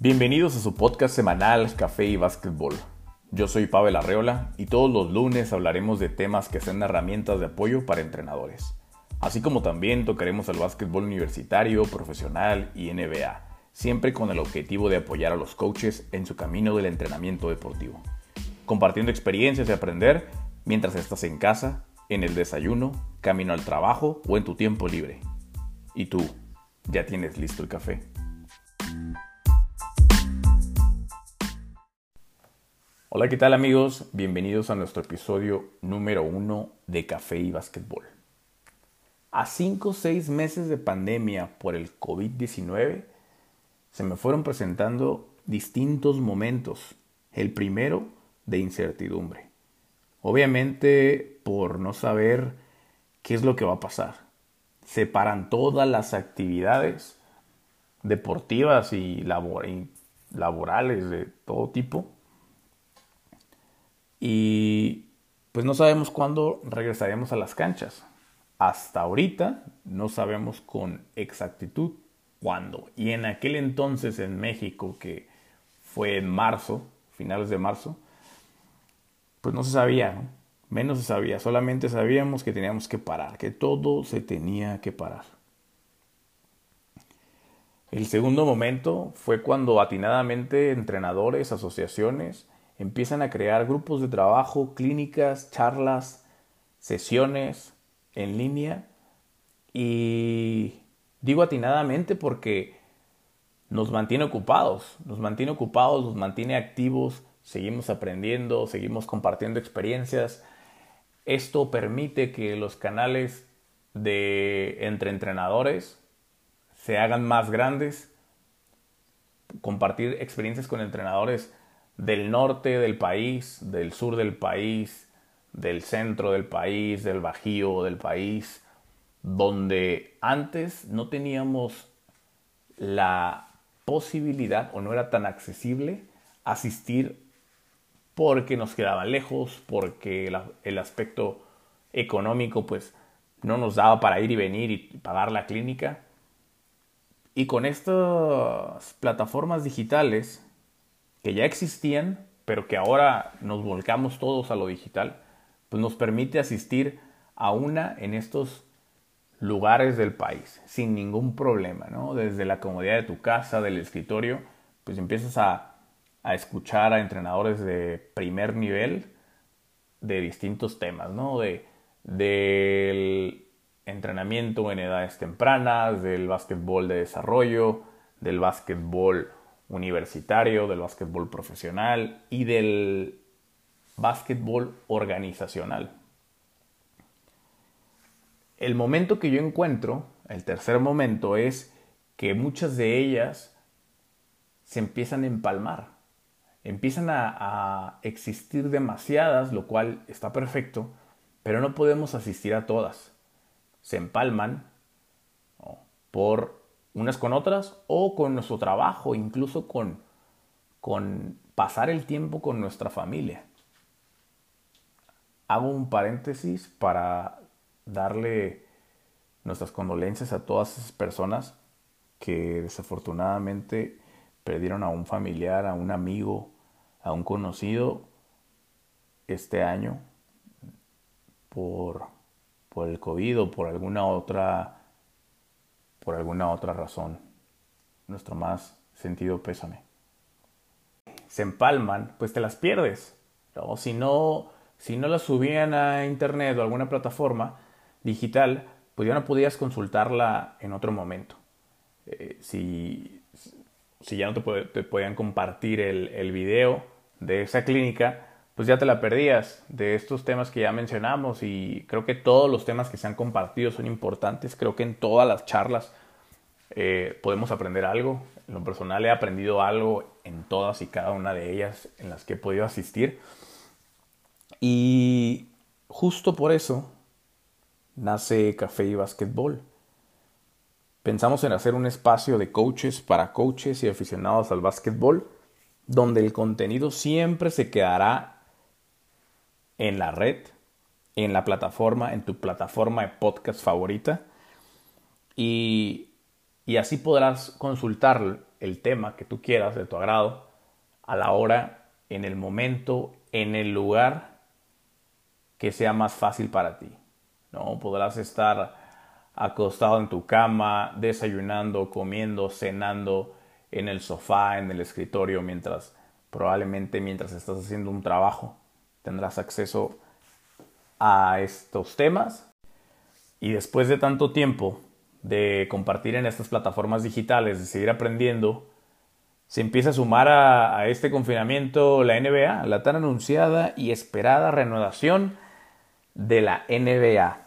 Bienvenidos a su podcast semanal Café y Básquetbol. Yo soy Pavel Arreola y todos los lunes hablaremos de temas que sean herramientas de apoyo para entrenadores. Así como también tocaremos el básquetbol universitario, profesional y NBA, siempre con el objetivo de apoyar a los coaches en su camino del entrenamiento deportivo. Compartiendo experiencias y aprender mientras estás en casa, en el desayuno, camino al trabajo o en tu tiempo libre. ¿Y tú? ¿Ya tienes listo el café? Hola, ¿qué tal amigos? Bienvenidos a nuestro episodio número uno de Café y Básquetbol. A 5 o 6 meses de pandemia por el COVID-19, se me fueron presentando distintos momentos. El primero de incertidumbre. Obviamente por no saber qué es lo que va a pasar separan todas las actividades deportivas y, laborales de todo tipo. Y pues no sabemos cuándo regresaremos a las canchas. Hasta ahorita no sabemos con exactitud cuándo. Y en aquel entonces en México, que fue en marzo, finales de marzo, pues no se sabía, ¿no? Menos se sabía, solamente sabíamos que teníamos que parar, que todo se tenía que parar. El segundo momento fue cuando atinadamente entrenadores, asociaciones empiezan a crear grupos de trabajo, clínicas, charlas, sesiones en línea. Y digo atinadamente porque nos mantiene ocupados, nos mantiene ocupados, nos mantiene activos, seguimos aprendiendo, seguimos compartiendo experiencias, esto permite que los canales de entre entrenadores se hagan más grandes, compartir experiencias con entrenadores del norte del país, del sur del país, del centro del país, del bajío del país, donde antes no teníamos la posibilidad o no era tan accesible asistir porque nos quedaban lejos, porque el aspecto económico pues no nos daba para ir y venir y pagar la clínica. Y con estas plataformas digitales que ya existían, pero que ahora nos volcamos todos a lo digital, pues nos permite asistir a una en estos lugares del país sin ningún problema, ¿no? Desde la comodidad de tu casa, del escritorio, pues empiezas a a escuchar a entrenadores de primer nivel de distintos temas, ¿no? De, del entrenamiento en edades tempranas, del básquetbol de desarrollo, del básquetbol universitario, del básquetbol profesional y del básquetbol organizacional. El momento que yo encuentro, el tercer momento, es que muchas de ellas se empiezan a empalmar empiezan a, existir demasiadas, lo cual está perfecto, pero no podemos asistir a todas. Se empalman por unas con otras o con nuestro trabajo, incluso con, con pasar el tiempo con nuestra familia. Hago un paréntesis para darle nuestras condolencias a todas esas personas que desafortunadamente perdieron a un familiar, a un amigo, a un conocido este año por, por el COVID o por alguna otra por alguna otra razón. Nuestro más sentido pésame. Se empalman, pues te las pierdes. O si no, si no las subían a internet o alguna plataforma digital, pues ya no podías consultarla en otro momento. Eh, si, si ya no te, podían compartir el, el video de esa clínica, pues ya te la perdías de estos temas que ya mencionamos y creo que todos los temas que se han compartido son importantes. Creo que en todas las charlas eh, podemos aprender algo. En lo personal he aprendido algo en todas y cada una de ellas en las que he podido asistir. Y justo por eso nace Café y Básquetbol. Pensamos en hacer un espacio de coaches para coaches y aficionados al básquetbol donde el contenido siempre se quedará en la red, en la plataforma, en tu plataforma de podcast favorita. Y, así podrás consultar el tema que tú quieras, de tu agrado, a la hora, en el momento, en el lugar que sea más fácil para ti. ¿no? Podrás estar acostado en tu cama, desayunando, comiendo, cenando, en el sofá, en el escritorio, mientras probablemente mientras estás haciendo un trabajo tendrás acceso a estos temas. Y después de tanto tiempo de compartir en estas plataformas digitales, de seguir aprendiendo, se empieza a sumar a, este confinamiento la NBA, la tan anunciada y esperada renovación de la NBA.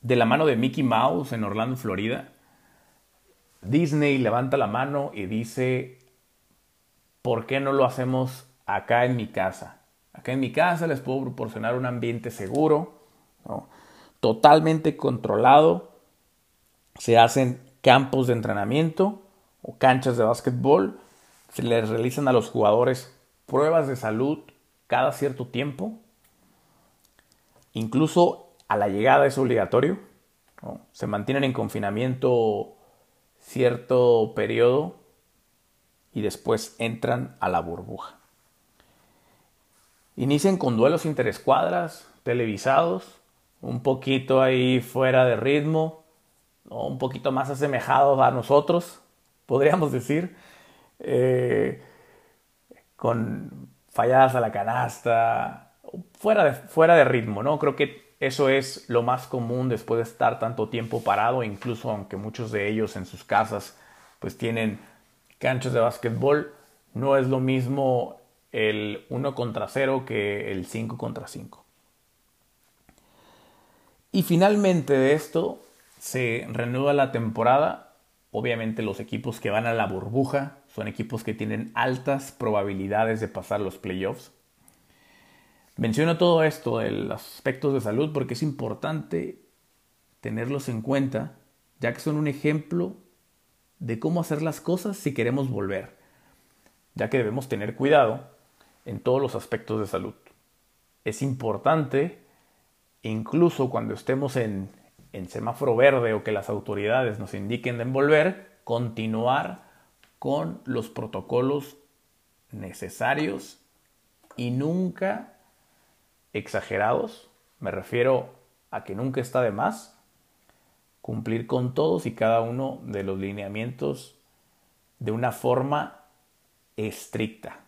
De la mano de Mickey Mouse en Orlando, Florida, Disney levanta la mano y dice, ¿por qué no lo hacemos acá en mi casa? Acá en mi casa les puedo proporcionar un ambiente seguro, totalmente controlado. Se hacen campos de entrenamiento o canchas de básquetbol. Se les realizan a los jugadores pruebas de salud cada cierto tiempo. Incluso a la llegada es obligatorio. Se mantienen en confinamiento cierto periodo y después entran a la burbuja. Inician con duelos interescuadras, televisados, un poquito ahí fuera de ritmo, un poquito más asemejados a nosotros, podríamos decir, eh, con falladas a la canasta, fuera de, fuera de ritmo, ¿no? Creo que eso es lo más común después de estar tanto tiempo parado, incluso aunque muchos de ellos en sus casas pues tienen canchas de básquetbol, no es lo mismo el 1 contra 0 que el 5 contra 5. Y finalmente de esto se renueva la temporada. Obviamente los equipos que van a la burbuja son equipos que tienen altas probabilidades de pasar los playoffs. Menciono todo esto de los aspectos de salud porque es importante tenerlos en cuenta, ya que son un ejemplo de cómo hacer las cosas si queremos volver, ya que debemos tener cuidado en todos los aspectos de salud. Es importante, incluso cuando estemos en, en semáforo verde o que las autoridades nos indiquen de volver, continuar con los protocolos necesarios y nunca exagerados, me refiero a que nunca está de más cumplir con todos y cada uno de los lineamientos de una forma estricta.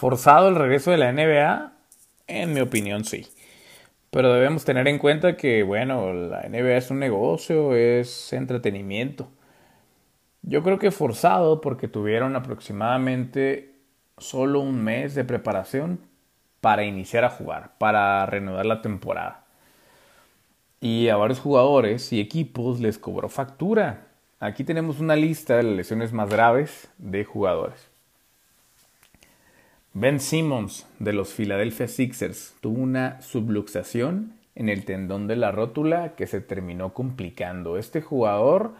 Forzado el regreso de la NBA, en mi opinión sí. Pero debemos tener en cuenta que, bueno, la NBA es un negocio, es entretenimiento. Yo creo que forzado porque tuvieron aproximadamente solo un mes de preparación para iniciar a jugar, para reanudar la temporada. Y a varios jugadores y equipos les cobró factura. Aquí tenemos una lista de las lesiones más graves de jugadores. Ben Simmons de los Philadelphia Sixers tuvo una subluxación en el tendón de la rótula que se terminó complicando. Este jugador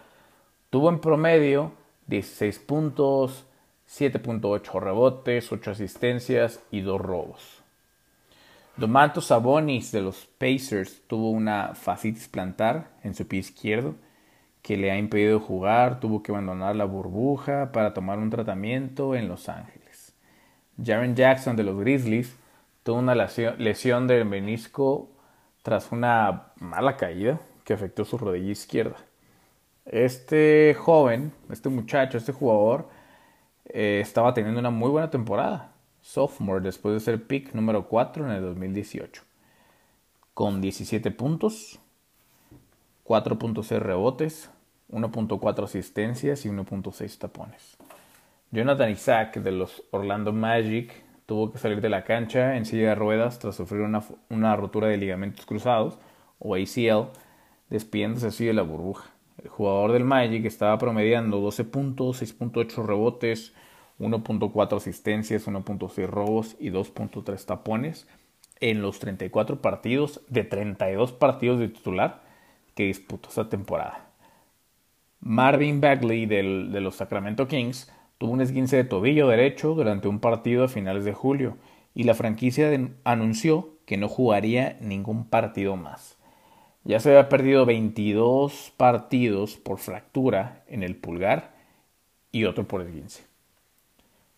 tuvo en promedio 16 puntos, 7.8 rebotes, 8 asistencias y 2 robos. Domanto Sabonis de los Pacers tuvo una fascitis plantar en su pie izquierdo que le ha impedido jugar, tuvo que abandonar la burbuja para tomar un tratamiento en Los Ángeles. Jaren Jackson de los Grizzlies tuvo una lesión del menisco tras una mala caída que afectó su rodilla izquierda. Este joven, este muchacho, este jugador, eh, estaba teniendo una muy buena temporada sophomore después de ser pick número 4 en el 2018. Con 17 puntos, 4.6 rebotes, 1.4 asistencias y 1.6 tapones. Jonathan Isaac de los Orlando Magic tuvo que salir de la cancha en silla de ruedas tras sufrir una, una rotura de ligamentos cruzados o ACL, despidiéndose así de la burbuja. El jugador del Magic estaba promediando 12 puntos, 6.8 rebotes, 1.4 asistencias, 1.6 robos y 2.3 tapones en los 34 partidos de 32 partidos de titular que disputó esa temporada. Marvin Bagley de los Sacramento Kings tuvo un esguince de tobillo derecho durante un partido a finales de julio y la franquicia anunció que no jugaría ningún partido más. Ya se había perdido 22 partidos por fractura en el pulgar y otro por esguince.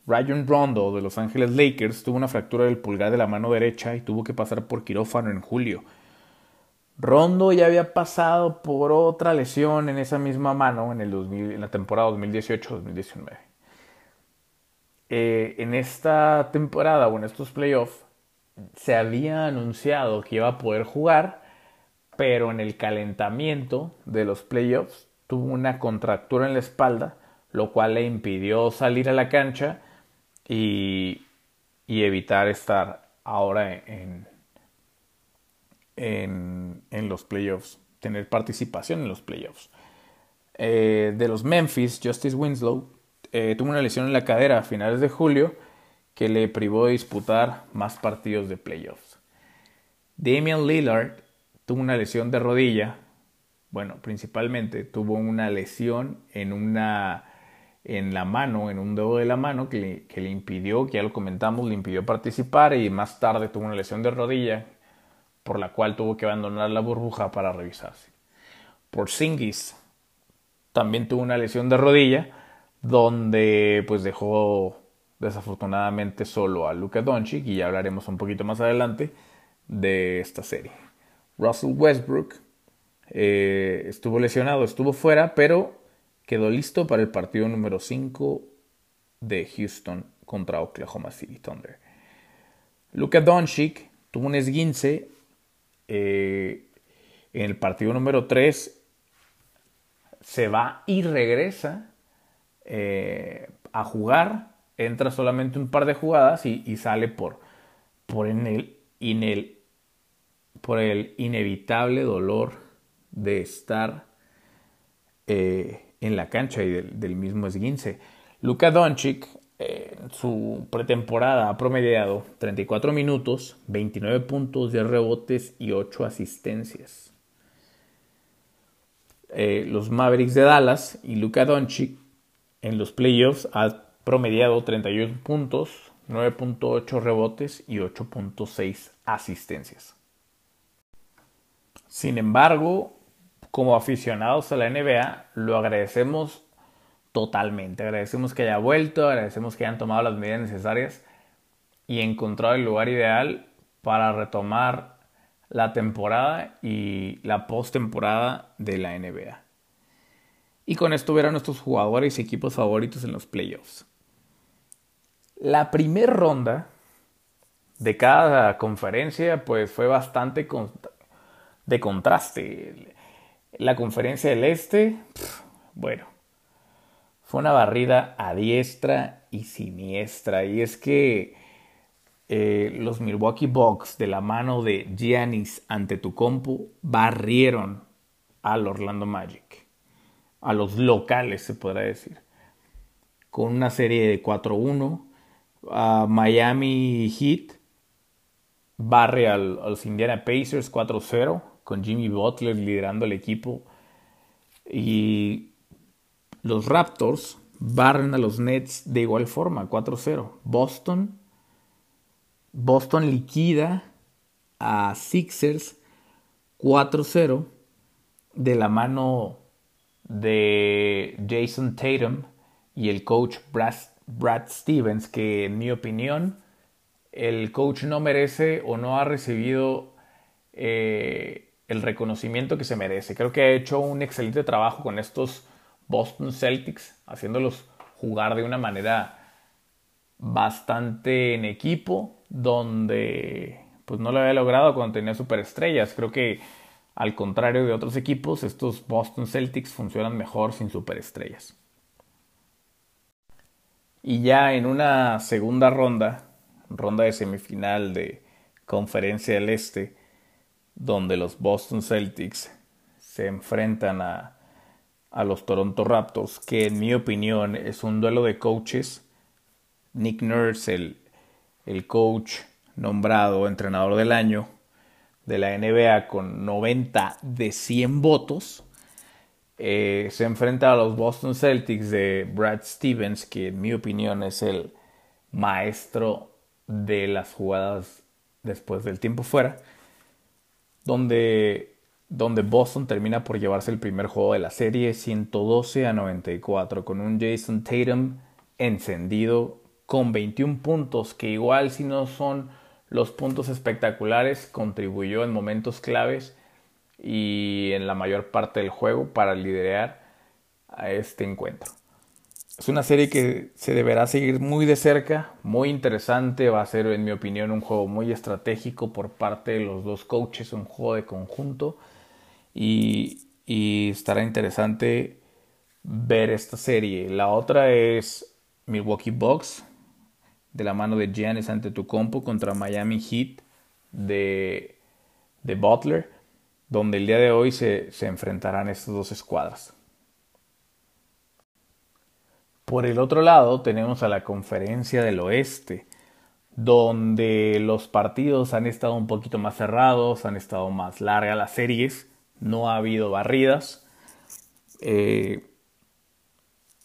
Ryan Rondo de Los Ángeles Lakers tuvo una fractura del pulgar de la mano derecha y tuvo que pasar por quirófano en julio. Rondo ya había pasado por otra lesión en esa misma mano en, el en la temporada 2018-2019. Eh, en esta temporada o en estos playoffs se había anunciado que iba a poder jugar, pero en el calentamiento de los playoffs tuvo una contractura en la espalda, lo cual le impidió salir a la cancha y, evitar estar ahora en, en, los playoffs, tener participación en los playoffs. Eh, de los Memphis, Justice Winslow eh, tuvo una lesión en la cadera a finales de julio que le privó de disputar más partidos de playoffs. Damian Lillard tuvo una lesión de rodilla, bueno, principalmente tuvo una lesión en una en la mano, en un dedo de la mano que le, que le impidió, que ya lo comentamos, le impidió participar y más tarde tuvo una lesión de rodilla por la cual tuvo que abandonar la burbuja para revisarse. Por Singis también tuvo una lesión de rodilla donde pues dejó desafortunadamente solo a Luka Doncic y ya hablaremos un poquito más adelante de esta serie. Russell Westbrook eh, estuvo lesionado, estuvo fuera, pero quedó listo para el partido número 5 de Houston contra Oklahoma City Thunder. Luka Doncic tuvo un esguince eh, en el partido número 3, se va y regresa eh, a jugar entra solamente un par de jugadas y, sale por, por, en el, por el inevitable dolor de estar eh, en la cancha y del, mismo esguince. Luka Doncic eh, su pretemporada ha promediado 34 minutos, 29 puntos, 10 rebotes y 8 asistencias. Los Mavericks de Dallas y Luka Doncic en los playoffs ha promediado 31 puntos, 9.8 rebotes y 8.6 asistencias. Sin embargo, como aficionados a la NBA, lo agradecemos totalmente. Agradecemos que haya vuelto, agradecemos que hayan tomado las medidas necesarias y encontrado el lugar ideal para retomar la temporada y la postemporada de la NBA. Y con esto ver nuestros jugadores y equipos favoritos en los playoffs. La primera ronda de cada conferencia pues fue bastante de contraste. La conferencia del este, bueno, fue una barrida a diestra y siniestra. Y es que eh, los Milwaukee Bucks de la mano de Giannis ante tu compu barrieron al Orlando Magic. A los locales se podrá decir. Con una serie de 4-1 Miami Heat barre a los Indiana Pacers 4-0 con Jimmy Butler liderando el equipo y los Raptors barren a los Nets de igual forma 4-0 Boston Boston liquida a Sixers 4-0 de la mano de Jason Tatum y el coach Brad Stevens, que en mi opinión el coach no merece o no ha recibido eh, el reconocimiento que se merece. Creo que ha hecho un excelente trabajo con estos Boston Celtics, haciéndolos jugar de una manera bastante en equipo, donde pues no lo había logrado cuando tenía superestrellas. Creo que al contrario de otros equipos, estos Boston Celtics funcionan mejor sin superestrellas. Y ya en una segunda ronda, ronda de semifinal de Conferencia del Este, donde los Boston Celtics se enfrentan a, a los Toronto Raptors, que en mi opinión es un duelo de coaches. Nick Nurse, el, el coach nombrado entrenador del año de la NBA con 90 de 100 votos, eh, se enfrenta a los Boston Celtics de Brad Stevens, que en mi opinión es el maestro de las jugadas después del tiempo fuera, donde donde Boston termina por llevarse el primer juego de la serie 112 a 94 con un Jason Tatum encendido con 21 puntos que igual si no son los puntos espectaculares contribuyó en momentos claves y en la mayor parte del juego para liderar a este encuentro. Es una serie que se deberá seguir muy de cerca, muy interesante, va a ser en mi opinión un juego muy estratégico por parte de los dos coaches, un juego de conjunto y, estará interesante ver esta serie. La otra es Milwaukee Bucks de la mano de Giannis Antetokounmpo contra Miami Heat de, de Butler, donde el día de hoy se, se enfrentarán estas dos escuadras. Por el otro lado tenemos a la conferencia del oeste, donde los partidos han estado un poquito más cerrados, han estado más largas las series, no ha habido barridas. Eh,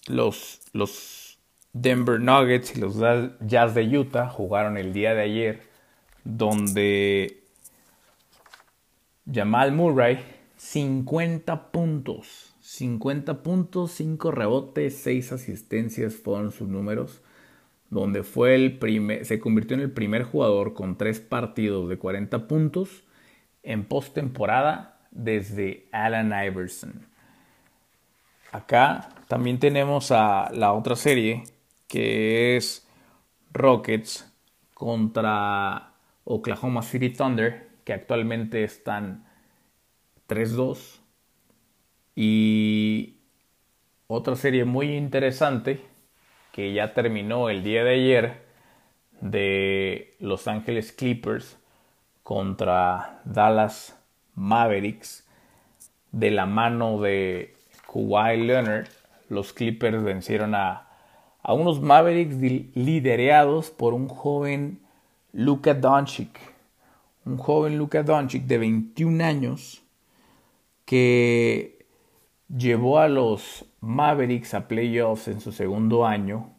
los, los Denver Nuggets y los Jazz de Utah jugaron el día de ayer, donde Jamal Murray 50 puntos 50 puntos, 5 rebotes, 6 asistencias fueron sus números, donde fue el primer, se convirtió en el primer jugador con 3 partidos de 40 puntos en postemporada desde Allen Iverson. Acá también tenemos a la otra serie que es Rockets contra Oklahoma City Thunder, que actualmente están 3-2 y otra serie muy interesante que ya terminó el día de ayer de Los Ángeles Clippers contra Dallas Mavericks de la mano de Kawhi Leonard. Los Clippers vencieron a, a unos Mavericks liderados por un joven Luka Doncic. Un joven Luka Doncic de 21 años que llevó a los Mavericks a playoffs en su segundo año,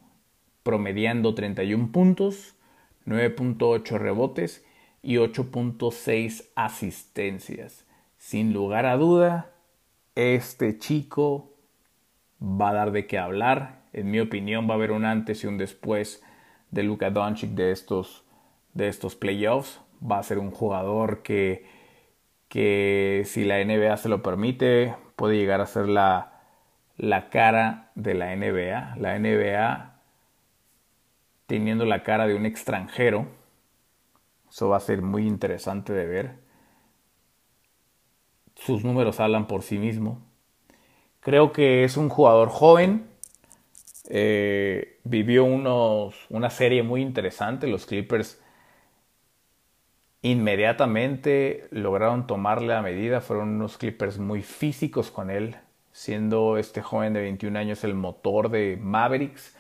promediando 31 puntos, 9.8 rebotes y 8.6 asistencias. Sin lugar a duda, este chico va a dar de qué hablar. En mi opinión, va a haber un antes y un después de Luka Doncic de estos, de estos playoffs. Va a ser un jugador que, que, si la NBA se lo permite, puede llegar a ser la, la cara de la NBA. La NBA teniendo la cara de un extranjero. Eso va a ser muy interesante de ver. Sus números hablan por sí mismo. Creo que es un jugador joven. Eh, vivió unos, una serie muy interesante. Los Clippers Inmediatamente lograron tomarle la medida, fueron unos Clippers muy físicos con él, siendo este joven de 21 años el motor de Mavericks.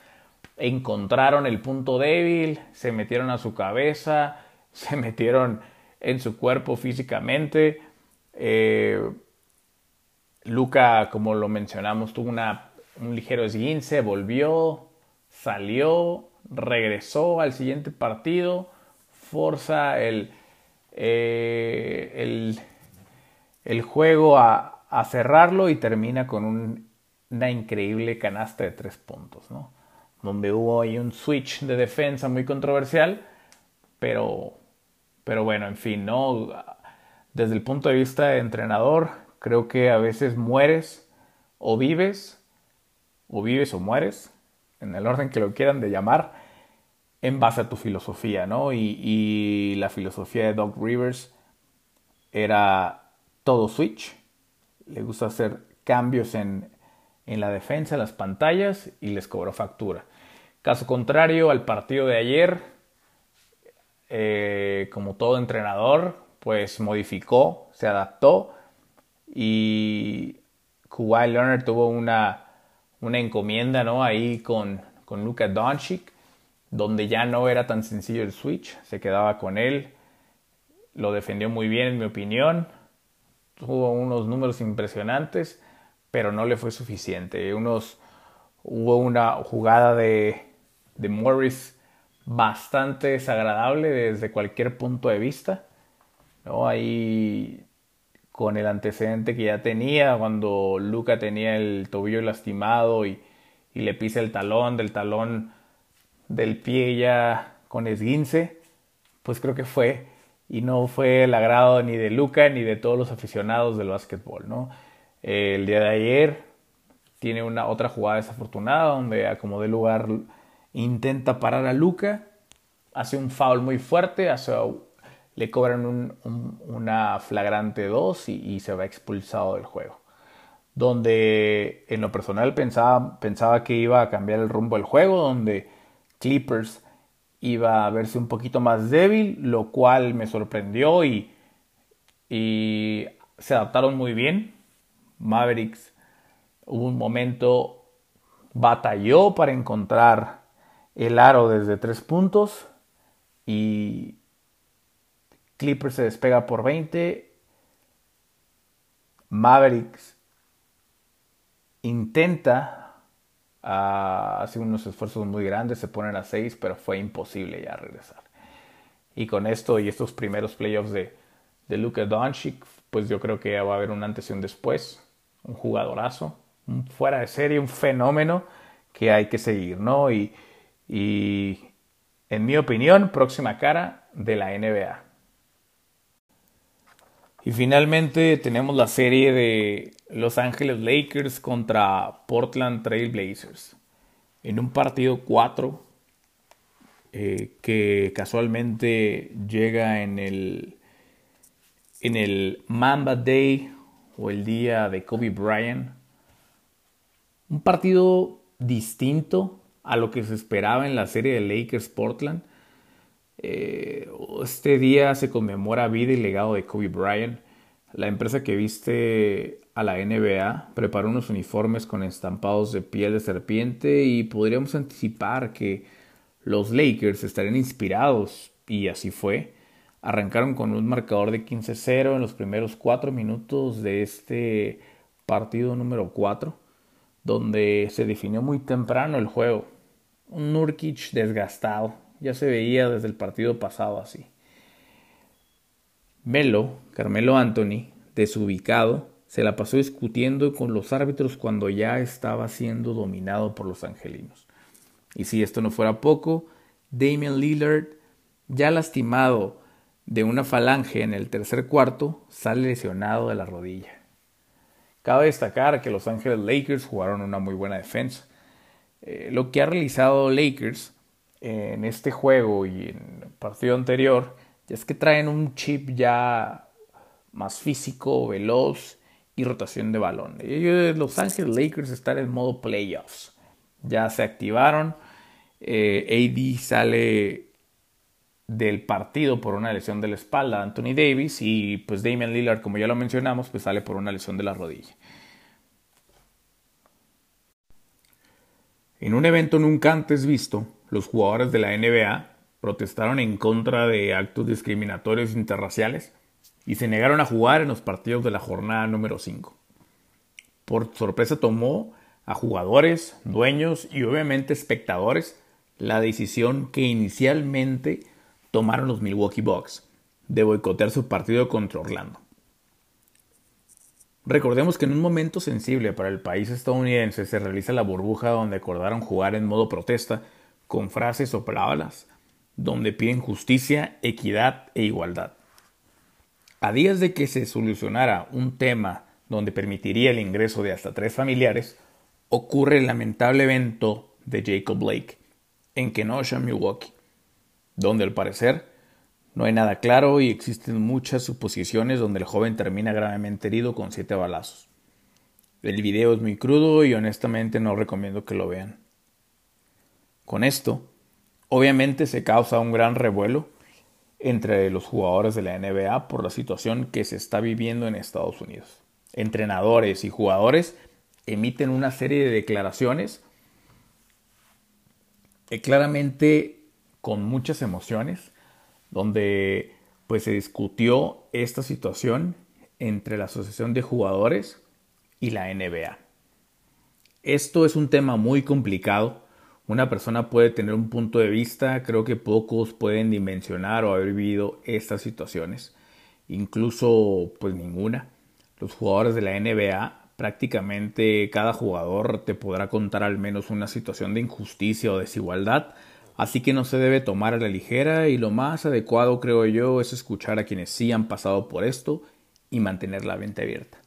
Encontraron el punto débil, se metieron a su cabeza, se metieron en su cuerpo físicamente. Eh, Luca, como lo mencionamos, tuvo una, un ligero esguince, volvió, salió, regresó al siguiente partido, forza el, eh, el, juego a, cerrarlo y termina con una increíble canasta de tres puntos, ¿no? Donde hubo ahí un switch de defensa muy controversial, pero, pero bueno, en fin, ¿no? Desde el punto de vista de entrenador, creo que a veces mueres o vives, o vives o mueres, en el orden que lo quieran de llamar, en base a tu filosofía, ¿no? Y, la filosofía de Doc Rivers era todo switch, le gusta hacer cambios en, en la defensa, en las pantallas y les cobró factura. Caso contrario al partido de ayer, eh, como todo entrenador, pues modificó, se adaptó y Kawhi Leonard tuvo una, una encomienda, ¿no? Ahí con, con Luka Doncic donde ya no era tan sencillo el switch, se quedaba con él, lo defendió muy bien en mi opinión, tuvo unos números impresionantes, pero no le fue suficiente. Unos, hubo una jugada de, de Morris bastante desagradable desde cualquier punto de vista. ¿no? Ahí con el antecedente que ya tenía cuando Luca tenía el tobillo lastimado y, y le pisa el talón, del talón del pie ya con esguince, pues creo que fue y no fue el agrado ni de Luca ni de todos los aficionados del básquetbol, ¿no? El día de ayer tiene una otra jugada desafortunada donde a como de lugar intenta parar a Luca, hace un foul muy fuerte, hace, le cobran un, una flagrante 2 y, se va expulsado del juego. Donde en lo personal pensaba, pensaba que iba a cambiar el rumbo del juego, donde Clippers iba a verse un poquito más débil, lo cual me sorprendió y, y se adaptaron muy bien. Mavericks hubo un momento, batalló para encontrar el aro desde tres puntos y Clippers se despega por 20. Mavericks intenta uh, unos esfuerzos muy grandes, se ponen a 6, pero fue imposible ya regresar. Y con esto y estos primeros playoffs de, de Luka Doncic, pues yo creo que va a haber un antes y un después, un jugadorazo, un fuera de serie, un fenómeno que hay que seguir, ¿no? Y en mi opinión, próxima cara de la NBA. Y finalmente tenemos la serie de Los Ángeles Lakers contra Portland Trail Blazers. En un partido 4 eh, que casualmente llega en el, en el Mamba Day o el día de Kobe Bryant. Un partido distinto a lo que se esperaba en la serie de Lakers Portland. Eh, este día se conmemora vida y legado de Kobe Bryant. La empresa que viste a la NBA preparó unos uniformes con estampados de piel de serpiente y podríamos anticipar que los Lakers estarían inspirados y así fue. Arrancaron con un marcador de 15-0 en los primeros cuatro minutos de este partido número 4, donde se definió muy temprano el juego. Un Nurkic desgastado, ya se veía desde el partido pasado así. Melo, Carmelo Anthony, desubicado, se la pasó discutiendo con los árbitros cuando ya estaba siendo dominado por los angelinos. Y si esto no fuera poco, Damian Lillard, ya lastimado de una falange en el tercer cuarto, sale lesionado de la rodilla. Cabe destacar que Los Ángeles Lakers jugaron una muy buena defensa. Eh, lo que ha realizado Lakers en este juego y en el partido anterior es que traen un chip ya más físico, veloz y rotación de balón. Los Ángeles Lakers están en modo playoffs. Ya se activaron. Eh, AD sale del partido por una lesión de la espalda, Anthony Davis, y pues Damian Lillard, como ya lo mencionamos, pues sale por una lesión de la rodilla. En un evento nunca antes visto, los jugadores de la NBA protestaron en contra de actos discriminatorios interraciales y se negaron a jugar en los partidos de la jornada número 5. Por sorpresa tomó a jugadores, dueños y obviamente espectadores la decisión que inicialmente tomaron los Milwaukee Bucks de boicotear su partido contra Orlando. Recordemos que en un momento sensible para el país estadounidense se realiza la burbuja donde acordaron jugar en modo protesta con frases o palabras donde piden justicia, equidad e igualdad. A días de que se solucionara un tema donde permitiría el ingreso de hasta tres familiares, ocurre el lamentable evento de Jacob Blake en Kenosha, Milwaukee, donde al parecer no hay nada claro y existen muchas suposiciones donde el joven termina gravemente herido con siete balazos. El video es muy crudo y honestamente no recomiendo que lo vean. Con esto, obviamente se causa un gran revuelo entre los jugadores de la NBA por la situación que se está viviendo en Estados Unidos. Entrenadores y jugadores emiten una serie de declaraciones claramente con muchas emociones, donde pues se discutió esta situación entre la Asociación de Jugadores y la NBA. Esto es un tema muy complicado una persona puede tener un punto de vista, creo que pocos pueden dimensionar o haber vivido estas situaciones, incluso pues ninguna. los jugadores de la NBA, prácticamente cada jugador te podrá contar al menos una situación de injusticia o desigualdad, así que no se debe tomar a la ligera y lo más adecuado creo yo es escuchar a quienes sí han pasado por esto y mantener la mente abierta.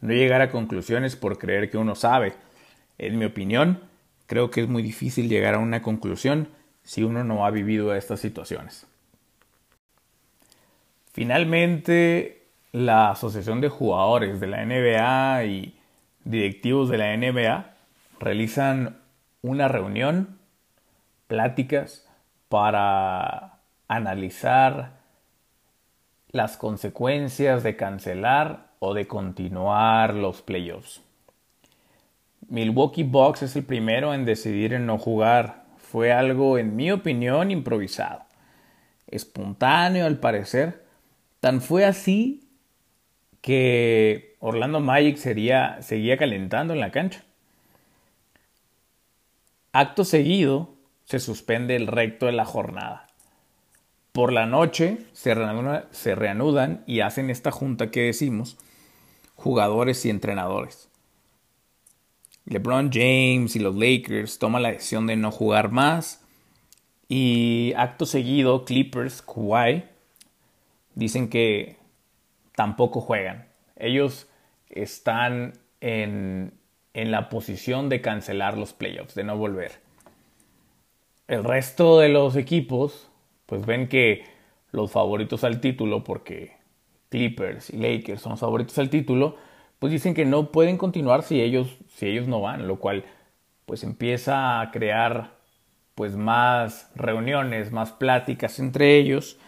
No llegar a conclusiones por creer que uno sabe. En mi opinión, creo que es muy difícil llegar a una conclusión si uno no ha vivido estas situaciones. Finalmente, la Asociación de Jugadores de la NBA y directivos de la NBA realizan una reunión, pláticas, para analizar las consecuencias de cancelar o de continuar los playoffs. Milwaukee Bucks es el primero en decidir en no jugar. Fue algo, en mi opinión, improvisado. Espontáneo al parecer. Tan fue así que Orlando Magic sería, seguía calentando en la cancha. Acto seguido se suspende el recto de la jornada. Por la noche se, se reanudan y hacen esta junta que decimos jugadores y entrenadores. LeBron James y los Lakers toman la decisión de no jugar más y acto seguido Clippers, Kawhi dicen que tampoco juegan. Ellos están en, en la posición de cancelar los playoffs, de no volver. El resto de los equipos pues ven que los favoritos al título, porque Clippers y Lakers son favoritos al título, pues dicen que no pueden continuar si ellos, si ellos no van, lo cual pues empieza a crear pues más reuniones, más pláticas entre ellos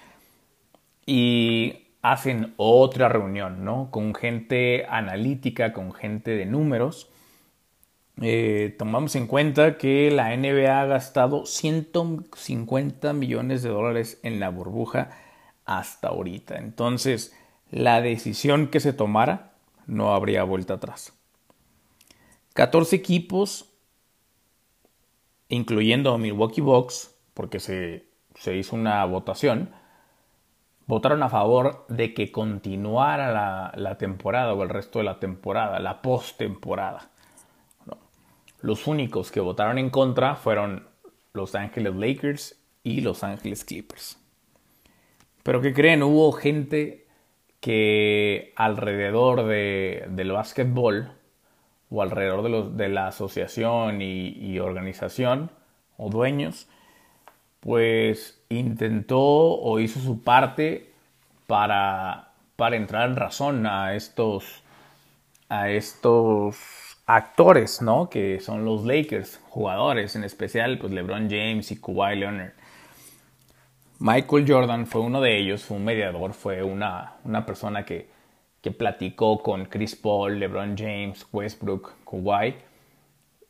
y hacen otra reunión, ¿no? Con gente analítica, con gente de números. Eh, tomamos en cuenta que la NBA ha gastado 150 millones de dólares en la burbuja hasta ahorita. Entonces, la decisión que se tomara no habría vuelta atrás. 14 equipos, incluyendo Milwaukee Bucks, porque se, se hizo una votación, votaron a favor de que continuara la, temporada o el resto de la temporada, la postemporada. Los únicos que votaron en contra fueron Los Ángeles Lakers y Los Ángeles Clippers. Pero que creen, hubo gente que alrededor de, del básquetbol o alrededor de, los, de la asociación y organización o dueños, pues intentó o hizo su parte para, para entrar en razón a estos, a estos actores, ¿no? Que son los Lakers, jugadores, en especial pues LeBron James y Kawhi Leonard. Michael Jordan fue uno de ellos, fue un mediador, fue una, una persona que, que platicó con Chris Paul, LeBron James, Westbrook, Kawhi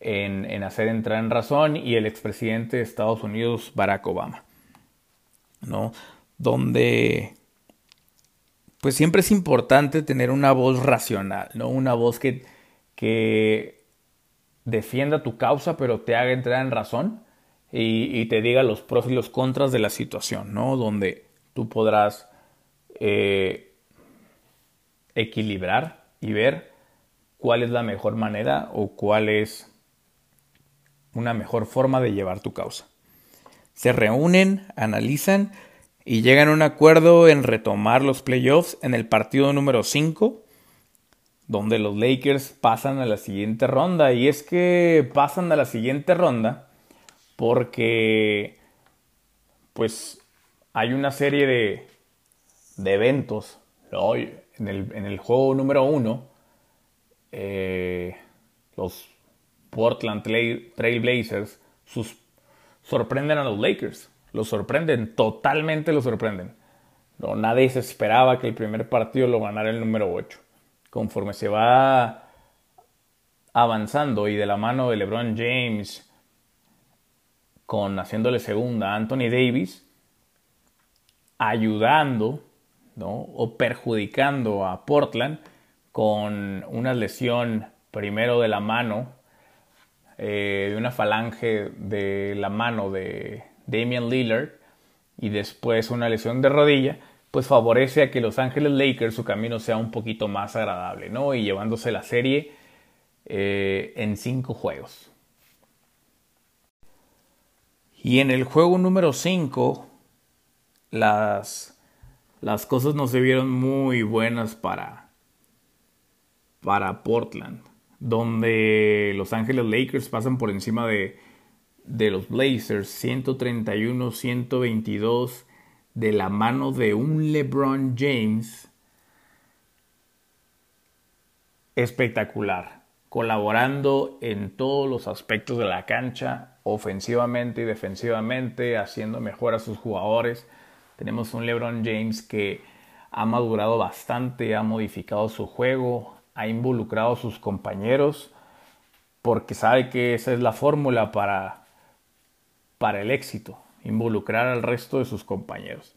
en, hacer entrar en razón y el expresidente de Estados Unidos, Barack Obama, ¿no? Donde, pues siempre es importante tener una voz racional, ¿no? Una voz que, que defienda tu causa, pero te haga entrar en razón y, te diga los pros y los contras de la situación, ¿no? Donde tú podrás eh, equilibrar y ver cuál es la mejor manera o cuál es una mejor forma de llevar tu causa. Se reúnen, analizan y llegan a un acuerdo en retomar los playoffs en el partido número 5, donde los Lakers pasan a la siguiente ronda. Y es que pasan a la siguiente ronda porque pues hay una serie de, de eventos. En el, en el juego número 1, eh, los Portland Trail Blazers sus, sorprenden a los Lakers. Los sorprenden, totalmente los sorprenden. No, nadie se esperaba que el primer partido lo ganara el número 8. Conforme se va avanzando y de la mano de LeBron James con haciéndole segunda a Anthony Davis, ayudando o perjudicando a Portland con una lesión primero de la mano eh, de una falange de la mano de Damian Lillard y después una lesión de rodilla, pues favorece a que Los Ángeles Lakers su camino sea un poquito más agradable, ¿no? Y llevándose la serie eh, en cinco juegos. Y en el juego número 5, las, las cosas no se vieron muy buenas para, para Portland, donde Los Ángeles Lakers pasan por encima de, de los Blazers 131-122 de la mano de un LeBron James espectacular, colaborando en todos los aspectos de la cancha, ofensivamente y defensivamente, haciendo mejor a sus jugadores. Tenemos un LeBron James que ha madurado bastante, ha modificado su juego, ha involucrado a sus compañeros, porque sabe que esa es la fórmula para, para el éxito involucrar al resto de sus compañeros.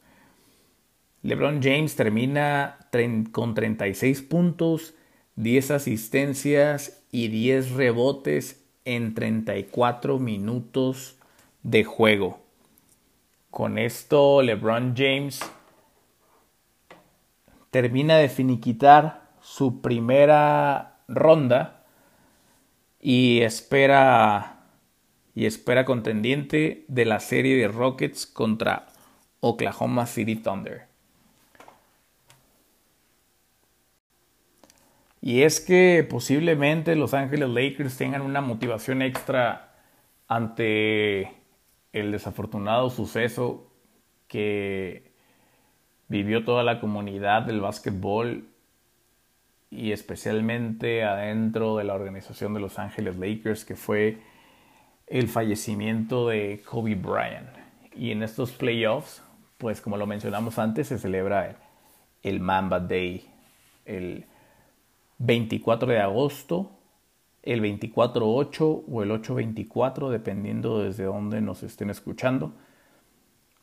LeBron James termina con 36 puntos, 10 asistencias y 10 rebotes en 34 minutos de juego. Con esto LeBron James termina de finiquitar su primera ronda y espera y espera contendiente de la serie de Rockets contra Oklahoma City Thunder. Y es que posiblemente Los Ángeles Lakers tengan una motivación extra ante el desafortunado suceso que vivió toda la comunidad del básquetbol y especialmente adentro de la organización de Los Ángeles Lakers, que fue el fallecimiento de Kobe Bryant. Y en estos playoffs, pues como lo mencionamos antes, se celebra el, Mamba Day, el 24 de agosto, el 24-8 o el 8-24, dependiendo desde dónde nos estén escuchando.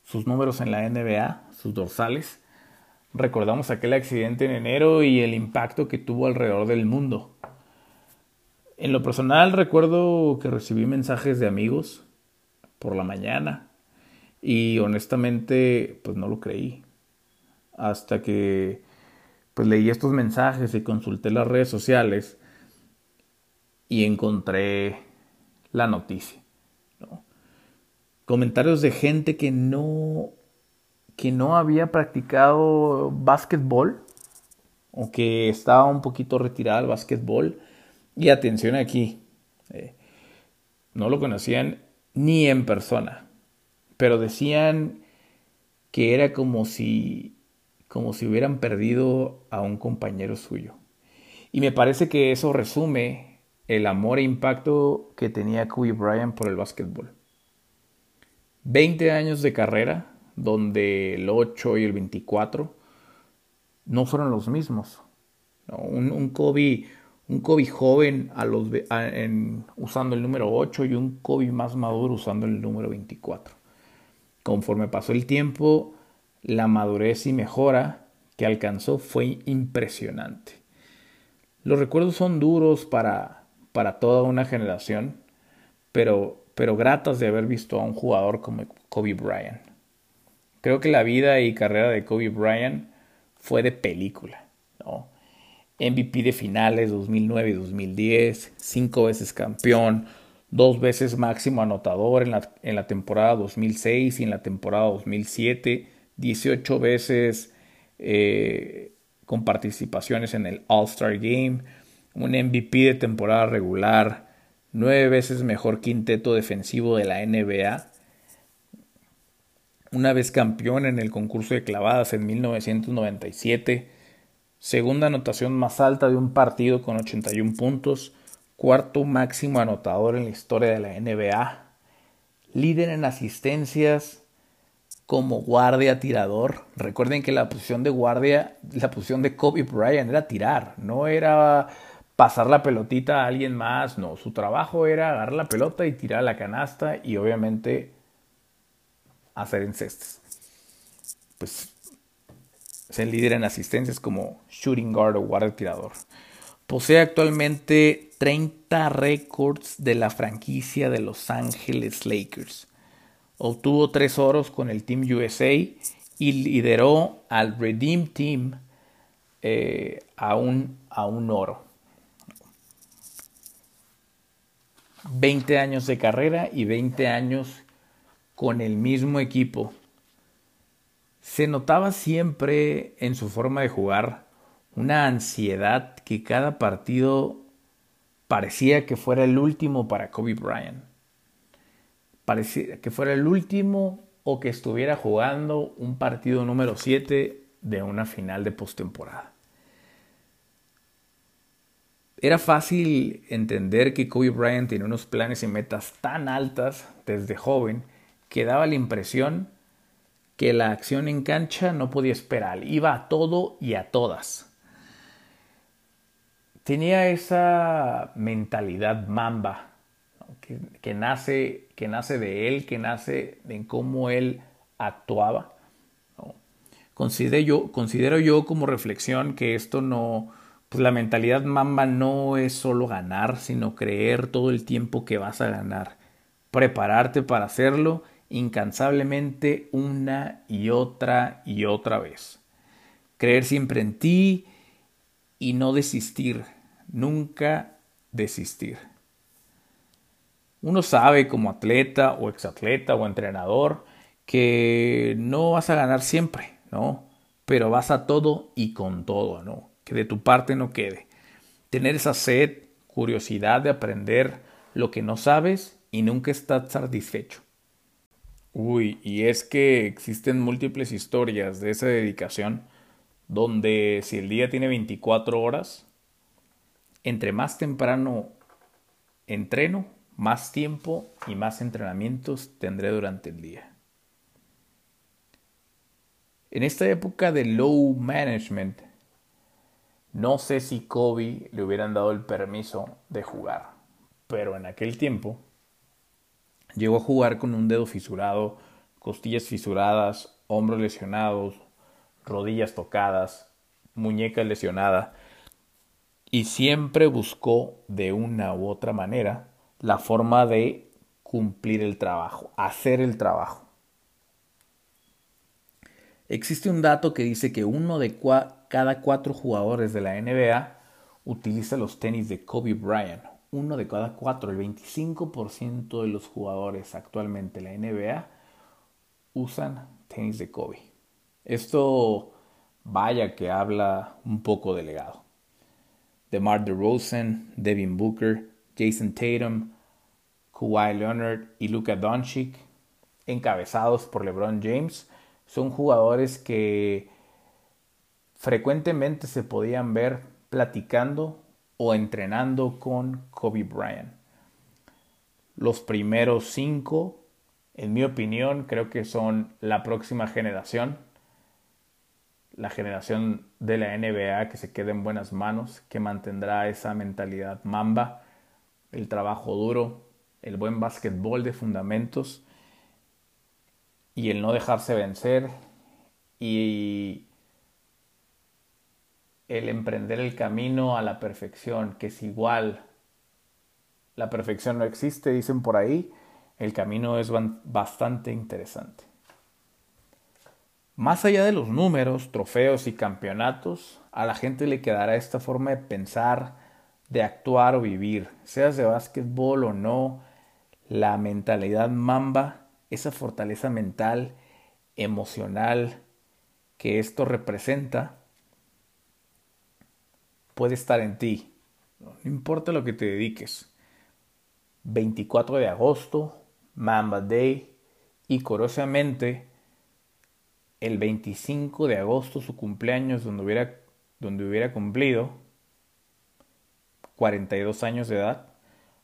Sus números en la NBA, sus dorsales. Recordamos aquel accidente en enero y el impacto que tuvo alrededor del mundo. En lo personal recuerdo que recibí mensajes de amigos por la mañana y honestamente pues no lo creí. Hasta que pues leí estos mensajes y consulté las redes sociales y encontré la noticia. Comentarios de gente que no que no había practicado básquetbol o que estaba un poquito retirada del básquetbol y atención aquí, eh, no lo conocían ni en persona, pero decían que era como si, como si hubieran perdido a un compañero suyo. Y me parece que eso resume el amor e impacto que tenía Kobe Bryant por el básquetbol. 20 años de carrera, donde el 8 y el 24 no fueron los mismos. Un, Kobe un Kobe joven usando el número 8 y un Kobe más maduro usando el número 24. Conforme pasó el tiempo, la madurez y mejora que alcanzó fue impresionante. Los recuerdos son duros para, para toda una generación, pero, pero gratas de haber visto a un jugador como Kobe Bryant. Creo que la vida y carrera de Kobe Bryant fue de película. ¿no? MVP de finales 2009 y 2010, cinco veces campeón, dos veces máximo anotador en la, en la temporada 2006 y en la temporada 2007, 18 veces eh, con participaciones en el All-Star Game, un MVP de temporada regular, nueve veces mejor quinteto defensivo de la NBA, una vez campeón en el concurso de clavadas en 1997, segunda anotación más alta de un partido con 81 puntos, cuarto máximo anotador en la historia de la NBA, líder en asistencias como guardia tirador. Recuerden que la posición de guardia, la posición de Kobe Bryant era tirar, no era pasar la pelotita a alguien más, no, su trabajo era agarrar la pelota y tirar la canasta y obviamente hacer encestas. Pues es el líder en asistencias como shooting guard o guardia tirador. Posee actualmente 30 récords de la franquicia de Los Ángeles Lakers. Obtuvo tres oros con el Team USA y lideró al Redeem Team eh, a, un, a un oro. 20 años de carrera y 20 años con el mismo equipo. Se notaba siempre en su forma de jugar una ansiedad que cada partido parecía que fuera el último para Kobe Bryant. Parecía que fuera el último o que estuviera jugando un partido número 7 de una final de postemporada. Era fácil entender que Kobe Bryant tenía unos planes y metas tan altas desde joven que daba la impresión que la acción en cancha no podía esperar, iba a todo y a todas. Tenía esa mentalidad mamba que, nace, que nace de él, que nace en cómo él actuaba. Considero, yo, considero yo como reflexión que esto no, pues la mentalidad mamba no es solo ganar, sino creer todo el tiempo que vas a ganar, prepararte para hacerlo incansablemente una y otra y otra vez. Creer siempre en ti y no desistir, nunca desistir. Uno sabe como atleta o exatleta o entrenador que no vas a ganar siempre, ¿no? Pero vas a todo y con todo, ¿no? que de tu parte no quede. Tener esa sed, curiosidad de aprender lo que no sabes y nunca estar satisfecho. Uy, y es que existen múltiples historias de esa dedicación donde si el día tiene 24 horas, entre más temprano entreno, más tiempo y más entrenamientos tendré durante el día. En esta época de low management, no sé si Kobe le hubieran dado el permiso de jugar, pero en aquel tiempo llegó a jugar con un dedo fisurado, costillas fisuradas, hombros lesionados, rodillas tocadas, muñeca lesionada, y siempre buscó de una u otra manera la forma de cumplir el trabajo, hacer el trabajo. Existe un dato que dice que uno de, cada cuatro jugadores de la NBA utiliza los tenis de Kobe Bryant. Uno de cada cuatro, el 25% de los jugadores actualmente en la NBA usan tenis de Kobe. Esto vaya que habla un poco de legado. DeMar DeRozan, Devin Booker, Jason Tatum, Kawhi Leonard y Luka Doncic, encabezados por LeBron James, son jugadores que frecuentemente se podían ver platicando o entrenando con Kobe Bryant. Los primeros cinco, en mi opinión, creo que son la próxima generación, la generación de la NBA que se quede en buenas manos, que mantendrá esa mentalidad mamba, el trabajo duro, el buen básquetbol de fundamentos y el no dejarse vencer y el emprender el camino a la perfección, que es igual. La perfección no existe, dicen por ahí. El camino es bastante interesante. Más allá de los números, trofeos y campeonatos, a la gente le quedará esta forma de pensar, de actuar o vivir, seas de básquetbol o no, la mentalidad mamba, esa fortaleza mental, emocional que esto representa, puede estar en ti. No importa lo que te dediques. 24 de agosto, Mamba Day y curiosamente el 25 de agosto, su cumpleaños, donde hubiera, donde hubiera cumplido 42 años de edad,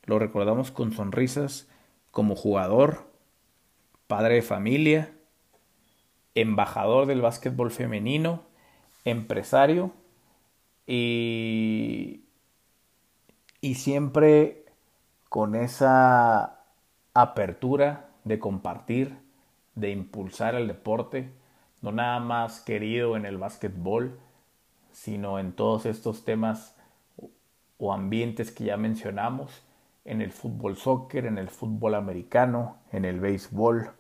lo recordamos con sonrisas como jugador, padre de familia, embajador del básquetbol femenino, empresario y, y siempre con esa apertura de compartir, de impulsar el deporte, no nada más querido en el básquetbol, sino en todos estos temas o ambientes que ya mencionamos, en el fútbol soccer, en el fútbol americano, en el béisbol.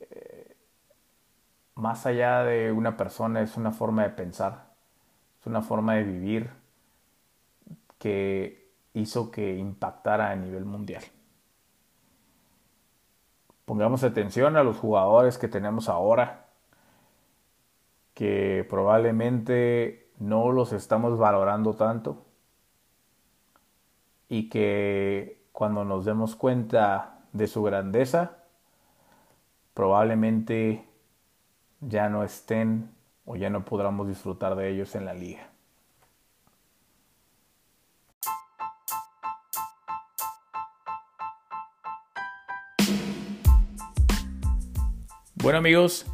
Eh, más allá de una persona, es una forma de pensar, es una forma de vivir que hizo que impactara a nivel mundial. Pongamos atención a los jugadores que tenemos ahora, que probablemente no los estamos valorando tanto y que cuando nos demos cuenta de su grandeza, probablemente ya no estén o ya no podamos disfrutar de ellos en la liga. Bueno amigos,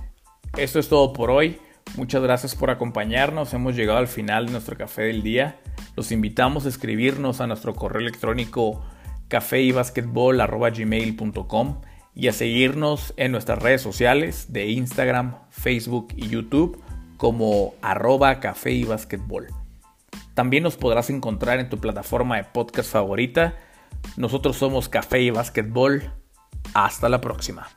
esto es todo por hoy. Muchas gracias por acompañarnos. Hemos llegado al final de nuestro café del día. Los invitamos a escribirnos a nuestro correo electrónico cafeybasketball.gmail.com y a seguirnos en nuestras redes sociales de Instagram, Facebook y YouTube como arroba café y. También nos podrás encontrar en tu plataforma de podcast favorita. Nosotros somos Café y Basquetbol. Hasta la próxima.